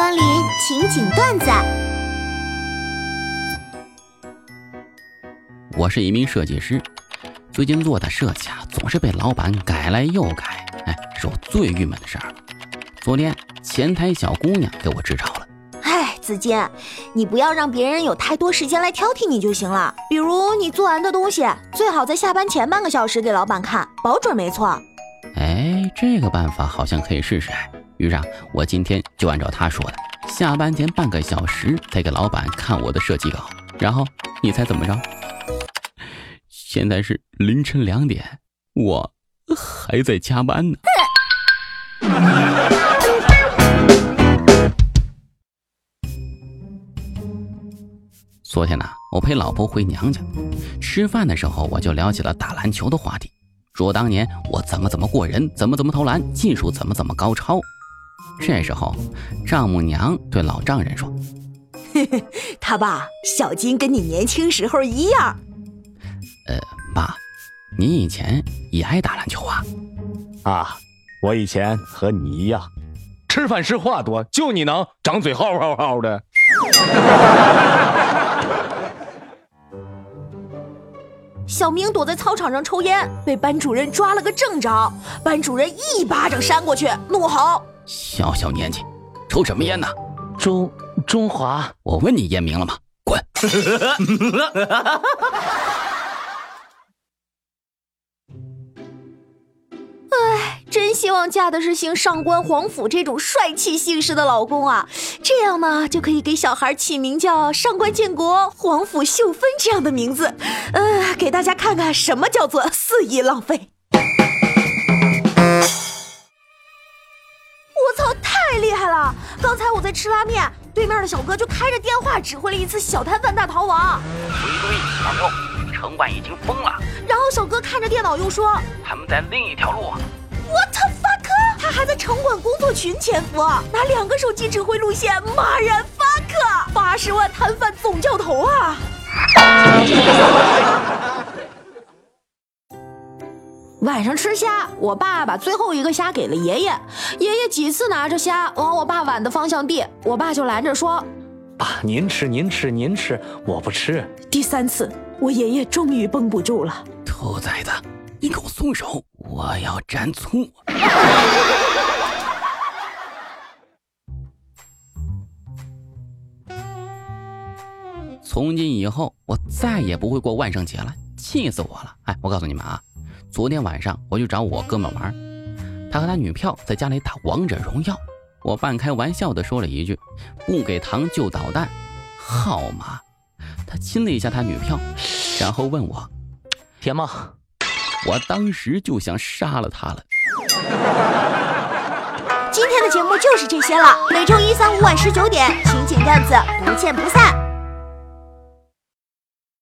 光临情景段子。我是一名设计师，最近做的设计啊，总是被老板改来又改，哎，是我最郁闷的事儿了。昨天前台小姑娘给我支招了。哎，子金，你不要让别人有太多时间来挑剔你就行了。比如你做完的东西，最好在下班前半个小时给老板看，保准没错。哎，这个办法好像可以试试。哎，于是啊，我今天就按照他说的，下班前半个小时再给老板看我的设计稿。然后你猜怎么着？现在是凌晨两点，我还在加班呢。昨天呢，我陪老婆回娘家，吃饭的时候我就聊起了打篮球的话题，说当年我怎么怎么过人，怎么怎么投篮，技术怎么怎么高超。这时候，丈母娘对老丈人说：“ 他爸小金跟你年轻时候一样。”呃，爸，你以前也爱打篮球啊？啊，我以前和你一样，吃饭时话多，就你能张嘴嚎嚎嚎的。小明躲在操场上抽烟，被班主任抓了个正着。班主任一巴掌扇过去，怒吼：“小小年纪，抽什么烟呢？中中华，我问你烟名了吗？滚！” 哎，真希望嫁的是姓上官皇甫这种帅气姓氏的老公啊！这样呢，就可以给小孩起名叫上官建国、皇甫秀芬这样的名字，呃，给大家看看什么叫做肆意浪费。太厉害了！刚才我在吃拉面，对面的小哥就开着电话指挥了一次小摊贩大逃亡。回归小六，城管已经疯了。然后小哥看着电脑又说：“他们在另一条路。” What the fuck！他还在城管工作群潜伏，拿两个手机指挥路线，骂人 fuck！八十万摊贩总教头啊！晚上吃虾，我爸把最后一个虾给了爷爷，爷爷几次拿着虾往我爸碗的方向递，我爸就拦着说：“爸，您吃，您吃，您吃，我不吃。”第三次，我爷爷终于绷不住了：“兔崽子，你给我松手，我要蘸醋。”从今以后，我再也不会过万圣节了，气死我了！哎，我告诉你们啊，昨天晚上我去找我哥们玩，他和他女票在家里打王者荣耀，我半开玩笑的说了一句：“不给糖就捣蛋。”好嘛，他亲了一下他女票，然后问我：“甜吗？”我当时就想杀了他了。今天的节目就是这些了，每周一、三、五晚十九点，情景段子不见不散。